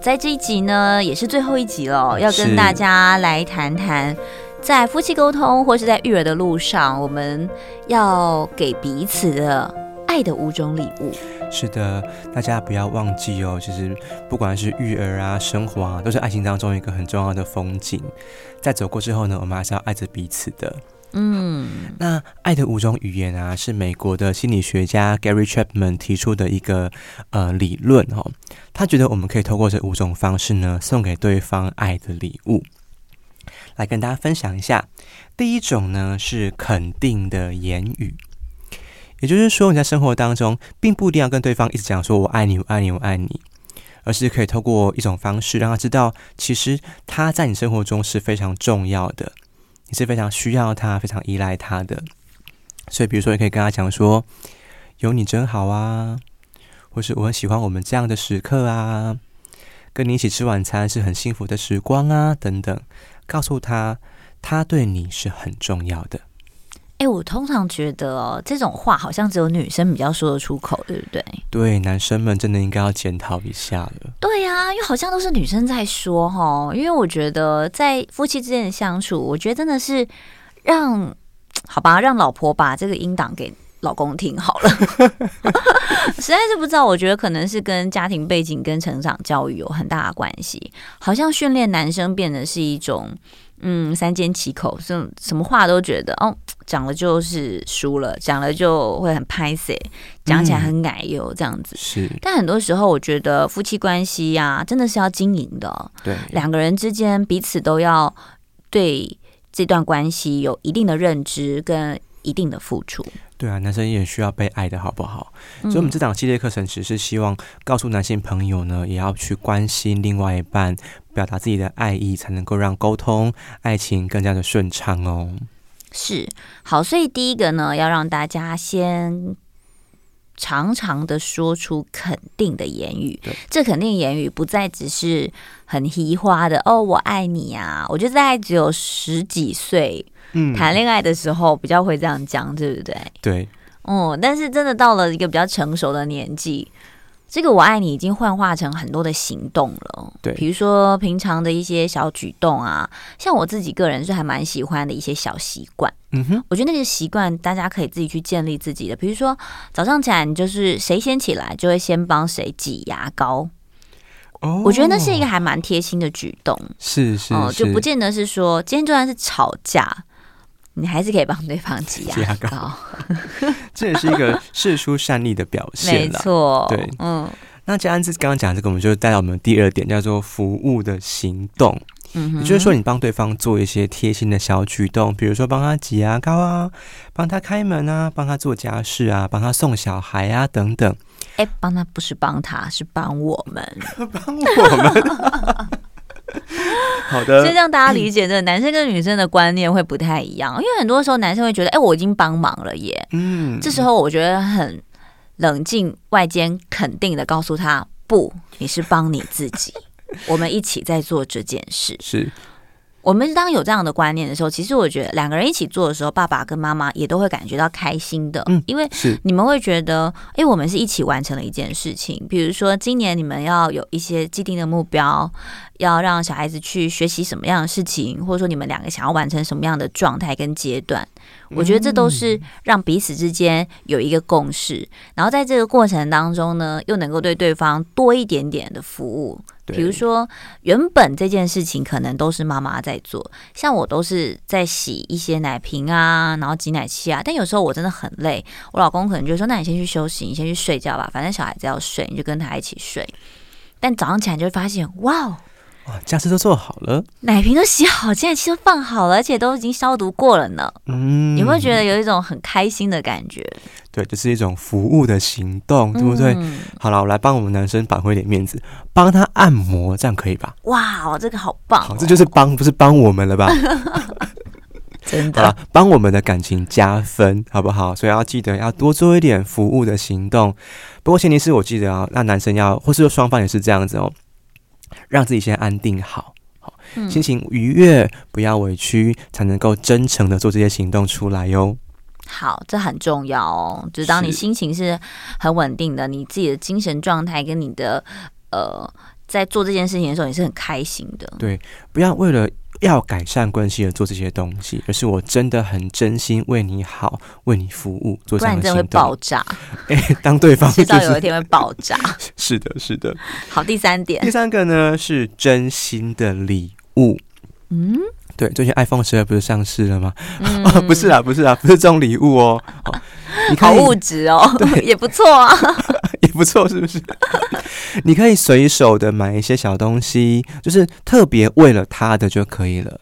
在这一集呢，也是最后一集了，要跟大家来谈谈，在夫妻沟通或是在育儿的路上，我们要给彼此的爱的五种礼物。是的，大家不要忘记哦，其实不管是育儿啊、生活啊，都是爱情当中一个很重要的风景。在走过之后呢，我们还是要爱着彼此的。嗯，那爱的五种语言啊，是美国的心理学家 Gary Chapman 提出的一个呃理论哦。他觉得我们可以透过这五种方式呢，送给对方爱的礼物。来跟大家分享一下，第一种呢是肯定的言语，也就是说你在生活当中，并不一定要跟对方一直讲说“我爱你，我爱你，我爱你”，而是可以透过一种方式让他知道，其实他在你生活中是非常重要的。你是非常需要他、非常依赖他的，所以比如说，你可以跟他讲说：“有你真好啊，或是我很喜欢我们这样的时刻啊，跟你一起吃晚餐是很幸福的时光啊，等等。”告诉他，他对你是很重要的。哎、欸，我通常觉得哦，这种话好像只有女生比较说得出口，对不对？对，男生们真的应该要检讨一下了。对呀、啊，因为好像都是女生在说哈。因为我觉得在夫妻之间的相处，我觉得真的是让好吧，让老婆把这个音档给老公听好了。实在是不知道，我觉得可能是跟家庭背景跟成长教育有很大的关系。好像训练男生变得是一种。嗯，三缄其口，什什么话都觉得哦，讲了就是输了，讲了就会很拍死，讲起来很奶油这样子。是，但很多时候我觉得夫妻关系呀、啊，真的是要经营的。对，两个人之间彼此都要对这段关系有一定的认知跟一定的付出。对啊，男生也需要被爱的好不好？所以，我们这档系列课程只是希望告诉男性朋友呢，也要去关心另外一半，表达自己的爱意，才能够让沟通、爱情更加的顺畅哦。是，好，所以第一个呢，要让大家先常常的说出肯定的言语。这肯定言语不再只是很嘻花的哦，我爱你啊。我觉得大概只有十几岁。嗯，谈恋爱的时候比较会这样讲，对不对？对，哦，但是真的到了一个比较成熟的年纪，这个“我爱你”已经幻化成很多的行动了。对，比如说平常的一些小举动啊，像我自己个人是还蛮喜欢的一些小习惯。嗯哼，我觉得那些习惯大家可以自己去建立自己的，比如说早上起来，你就是谁先起来就会先帮谁挤牙膏。哦，我觉得那是一个还蛮贴心的举动。是是，就不见得是说今天就算是吵架。你还是可以帮对方挤牙膏，这也是一个事出善意的表现。没错，对，嗯。那佳安子刚刚讲这个，我们就带到我们第二点，叫做服务的行动。嗯，也就是说，你帮对方做一些贴心的小举动，比如说帮他挤牙膏啊，帮他开门啊，帮他做家事啊，帮他送小孩啊，等等。哎，帮他不是帮他，是帮我们，帮我们。好的，所以让大家理解，这男生跟女生的观念会不太一样，因为很多时候男生会觉得，哎，我已经帮忙了耶。嗯，这时候我觉得很冷静、外间肯定的告诉他，不，你是帮你自己，我们一起在做这件事。是。我们当有这样的观念的时候，其实我觉得两个人一起做的时候，爸爸跟妈妈也都会感觉到开心的。嗯，因为你们会觉得，哎，我们是一起完成了一件事情。比如说，今年你们要有一些既定的目标，要让小孩子去学习什么样的事情，或者说你们两个想要完成什么样的状态跟阶段。我觉得这都是让彼此之间有一个共识，然后在这个过程当中呢，又能够对对方多一点点的服务。比如说，原本这件事情可能都是妈妈在做，像我都是在洗一些奶瓶啊，然后挤奶器啊。但有时候我真的很累，我老公可能就说：“那你先去休息，你先去睡觉吧，反正小孩子要睡，你就跟他一起睡。”但早上起来就会发现，哇！哇，家事都做好了，奶瓶都洗好，现在其实都放好了，而且都已经消毒过了呢。嗯，有没有觉得有一种很开心的感觉？对，就是一种服务的行动，对不对？嗯、好了，我来帮我们男生挽回一点面子，帮他按摩，这样可以吧？哇，这个好棒、哦！好，这就是帮，不是帮我们了吧？真的，帮我们的感情加分，好不好？所以要记得要多做一点服务的行动。不过前提是我记得啊，那男生要，或是说双方也是这样子哦。让自己先安定好，好，心情愉悦，不要委屈，才能够真诚的做这些行动出来哟。好，这很重要哦。就是当你心情是很稳定的，你自己的精神状态跟你的呃在做这件事情的时候，你是很开心的。对，不要为了要改善关系而做这些东西，而是我真的很真心为你好，为你服务，做这样的行动。不然真的会爆炸。哎、欸，当对方、就是、迟早有一天会爆炸。是的，是的。好，第三点，第三个呢是真心的礼物。嗯。对，最近 iPhone 十二不是上市了吗？嗯哦、不是啊，不是啊，不是这种礼物哦。哦你好物质哦，也不错啊，也不错，是不是？你可以随手的买一些小东西，就是特别为了他的就可以了。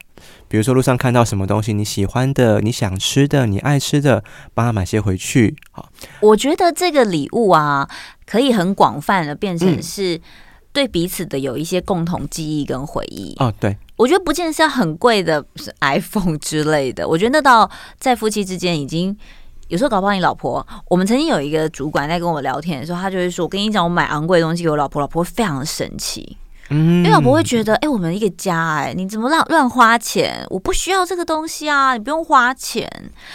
比如说路上看到什么东西你喜欢的、你想吃的、你爱吃的，帮他买些回去。好，我觉得这个礼物啊，可以很广泛的变成是对彼此的有一些共同记忆跟回忆。哦，对。我觉得不见得是要很贵的，是 iPhone 之类的。我觉得那到在夫妻之间已经有时候搞不好。你老婆，我们曾经有一个主管在跟我聊天的时候，他就会说：“我跟你讲，我买昂贵的东西给我老婆，老婆会非常的生气。”嗯，因为老婆会觉得，哎、欸，我们一个家，哎，你怎么乱乱花钱？我不需要这个东西啊，你不用花钱。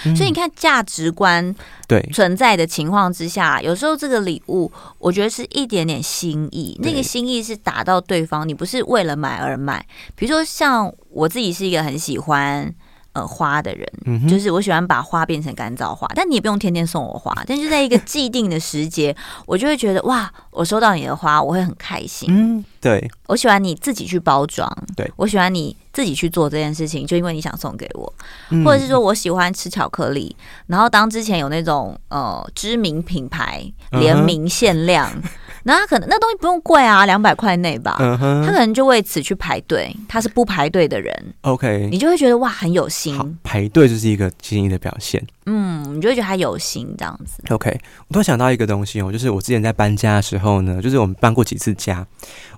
嗯、所以你看，价值观对存在的情况之下，有时候这个礼物，我觉得是一点点心意，那个心意是打到对方，你不是为了买而买。比如说，像我自己是一个很喜欢。呃，花的人，嗯，就是我喜欢把花变成干燥花，但你也不用天天送我花，但就在一个既定的时节，我就会觉得哇，我收到你的花，我会很开心。嗯，对，我喜欢你自己去包装，对，我喜欢你自己去做这件事情，就因为你想送给我，嗯，或者是说我喜欢吃巧克力，然后当之前有那种呃知名品牌联名限量。嗯那他可能那东西不用贵啊，两百块内吧。Uh -huh. 他可能就为此去排队。他是不排队的人，OK，你就会觉得哇，很有心。排队就是一个心意的表现。嗯，你就会觉得他有心这样子。OK，我突然想到一个东西哦，就是我之前在搬家的时候呢，就是我们搬过几次家，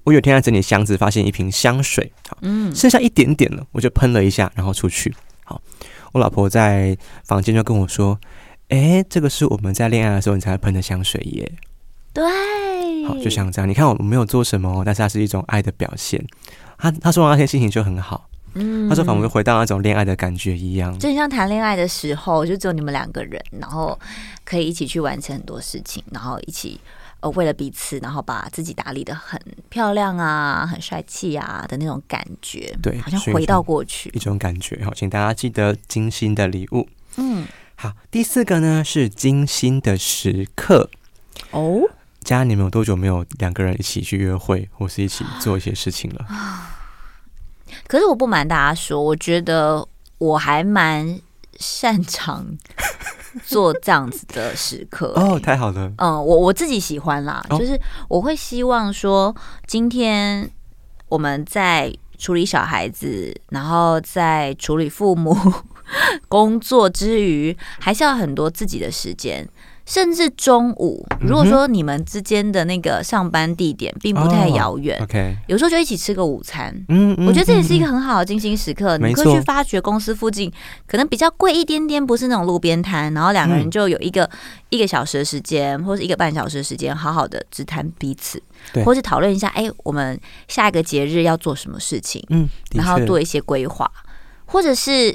我有天在整理箱子，发现一瓶香水，好，嗯，剩下一点点了，我就喷了一下，然后出去。好，我老婆在房间就跟我说：“哎、欸，这个是我们在恋爱的时候你才会喷的香水耶。”对。好，就像这样，你看我没有做什么，但是它是一种爱的表现。他他说完那天心情就很好，嗯，他说仿佛回到那种恋爱的感觉一样，就很像谈恋爱的时候，就只有你们两个人，然后可以一起去完成很多事情，然后一起呃为了彼此，然后把自己打理的很漂亮啊，很帅气啊的那种感觉，对，好像回到过去一种感觉。好，请大家记得精心的礼物，嗯，好，第四个呢是精心的时刻哦。家你们有多久没有两个人一起去约会，或是一起做一些事情了？可是我不瞒大家说，我觉得我还蛮擅长做这样子的时刻，欸。哦，太好了。嗯，我我自己喜欢啦，哦，就是我会希望说，今天我们在处理小孩子，然后在处理父母 工作之余，还是要很多自己的时间。甚至中午，如果说你们之间的那个上班地点并不太遥远，有时候就一起吃个午餐。嗯，我觉得这也是一个很好的精心时刻。你可以去发掘公司附近可能比较贵一点点，不是那种路边摊，然后两个人就有一个一个小时的时间，或是一个半小时的时间，好好的只谈彼此，或是讨论一下，哎，我们下一个节日要做什么事情？嗯，然后做一些规划，或者是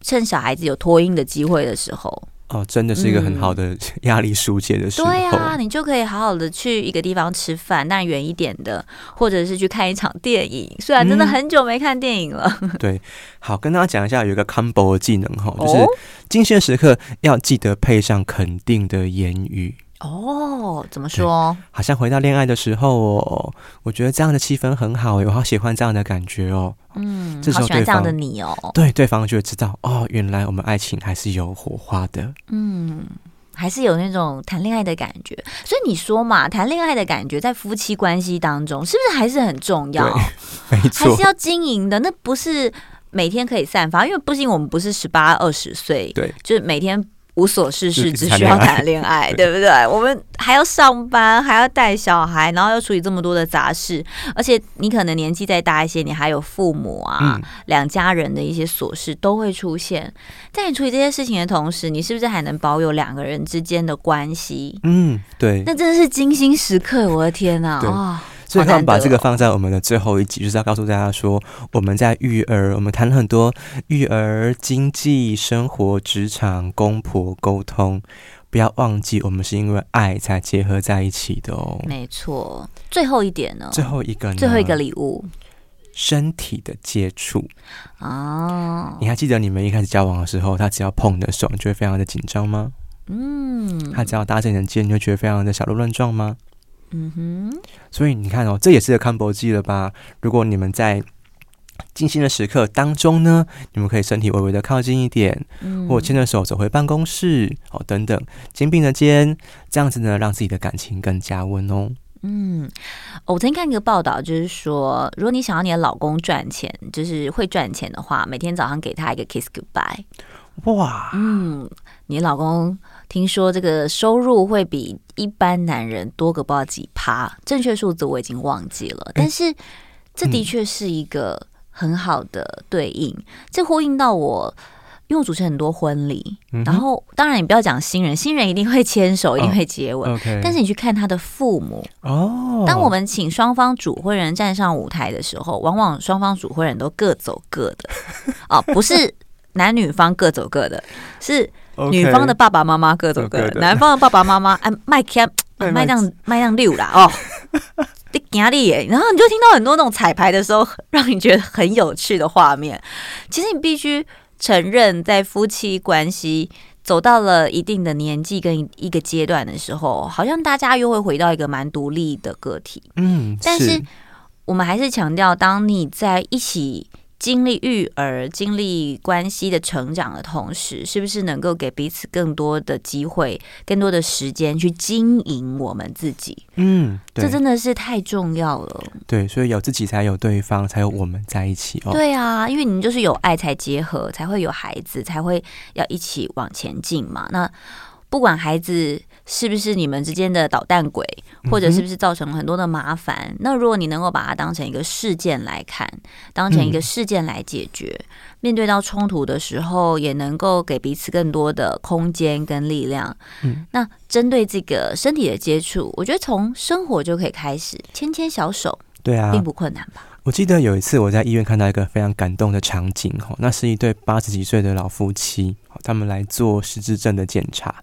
趁小孩子有托婴的机会的时候。哦，真的是一个很好的 压力疏解的时候。嗯、对呀、啊，你就可以好好的去一个地方吃饭，那远一点的，或者是去看一场电影。虽然真的很久没看电影了。嗯、对，好，跟大家讲一下，有一个 combo 的技能哈，就是精心的时刻要记得配上肯定的言语。哦，怎么说？好像回到恋爱的时候哦，我觉得这样的气氛很好，我好喜欢这样的感觉哦。嗯，这时候对方好喜欢这样的你哦。对，对方就会知道哦，原来我们爱情还是有火花的。嗯，还是有那种谈恋爱的感觉。所以你说嘛，谈恋爱的感觉在夫妻关系当中是不是还是很重要？没错，还是要经营的。那不是每天可以散发，因为毕竟我们不是十八二十岁，对，就是每天。无所事事，只需要谈恋爱，对不对？我们还要上班，还要带小孩，然后要处理这么多的杂事，而且你可能年纪再大一些，你还有父母啊，两家人的一些琐事都会出现。在你处理这些事情的同时，你是不是还能保有两个人之间的关系？嗯，对。那真的是精心时刻，我的天哪！啊。所以，他们把这个放在我们的最后一集，就是要告诉大家说，我们在育儿，我们谈了很多育儿、经济、生活、职场、公婆沟通，不要忘记，我们是因为爱才结合在一起的哦。没错，最后一点呢？最后一个呢，最后一个礼物，身体的接触哦。你还记得你们一开始交往的时候，他只要碰你的手，你就会非常的紧张吗？嗯。他只要搭着你的肩，你就觉得非常的小鹿乱撞吗？嗯哼。所以你看哦，这也是个 combo 技了吧？如果你们在静心的时刻当中呢，你们可以身体微微的靠近一点，嗯，或牵着手走回办公室哦，等等，肩并着肩，这样子呢，让自己的感情更加温哦。嗯，我曾经看一个报道，就是说，如果你想要你的老公赚钱，就是会赚钱的话，每天早上给他一个 kiss goodbye。哇，嗯，你老公听说这个收入会比一般男人多个不知道几趴，正确数字我已经忘记了，但是这的确是一个。很好的对应，这呼应到我，因为我主持很多婚礼，嗯、然后当然你不要讲新人，新人一定会牵手，一定会接吻。但是你去看他的父母哦，当我们请双方主婚人站上舞台的时候，往往双方主婚人都各走各的哦，不是男女方各走各的，是女方的爸爸妈妈各走各的、男方的爸爸妈妈 哎麦开麦当麦当六啦哦。压力耶，然后你就听到很多那种彩排的时候，让你觉得很有趣的画面。其实你必须承认，在夫妻关系走到了一定的年纪跟一个阶段的时候，好像大家又会回到一个蛮独立的个体。嗯，但是我们还是强调，当你在一起。经历育儿、经历关系的成长的同时，是不是能够给彼此更多的机会、更多的时间去经营我们自己？嗯，这真的是太重要了。对，所以有自己才有对方，才有我们在一起哦。对啊，因为你们就是有爱才结合，才会有孩子，才会要一起往前进嘛。那不管孩子。是不是你们之间的捣蛋鬼，或者是不是造成了很多的麻烦？嗯、那如果你能够把它当成一个事件来看，当成一个事件来解决，嗯、面对到冲突的时候，也能够给彼此更多的空间跟力量。嗯，那针对这个身体的接触，我觉得从生活就可以开始，牵牵小手，对啊，并不困难吧？我记得有一次我在医院看到一个非常感动的场景，哈，那是一对八十几岁的老夫妻，他们来做失智症的检查。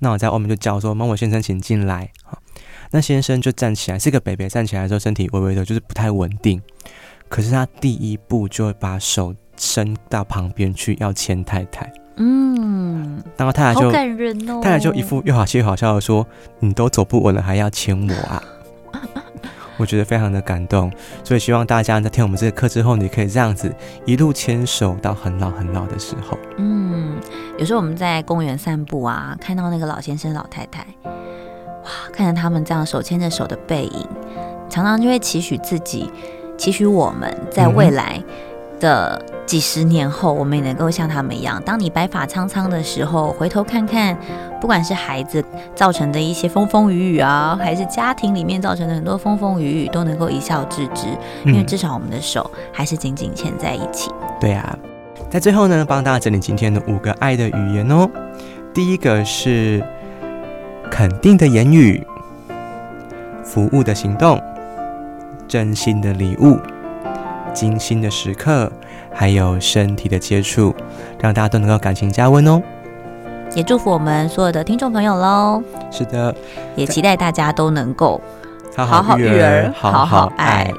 那我在外面就叫说：“某某先生，请进来。”那先生就站起来，是个北北，站起来的时候身体微微的，就是不太稳定。可是他第一步就会把手伸到旁边去，要牵太太。嗯，然后太太就好感人哦，太太就一副又好气又好笑的说：“你都走不稳了，还要牵我啊？”我觉得非常的感动，所以希望大家在听我们这个课之后，你可以这样子一路牵手到很老很老的时候。嗯，有时候我们在公园散步啊，看到那个老先生老太太，哇，看着他们这样手牵着手的背影，常常就会期许自己，期许我们在未来的几十年后，我们也能够像他们一样。当你白发苍苍的时候，回头看看。不管是孩子造成的一些风风雨雨啊，还是家庭里面造成的很多风风雨雨，都能够一笑置之，因为至少我们的手还是紧紧牵在一起。嗯、对啊，在最后呢，帮大家整理今天的五个爱的语言哦。第一个是肯定的言语、服务的行动、真心的礼物、精心的时刻，还有身体的接触，让大家都能够感情加温哦。也祝福我们所有的听众朋友喽！是的，也期待大家都能够好好育儿，好好爱。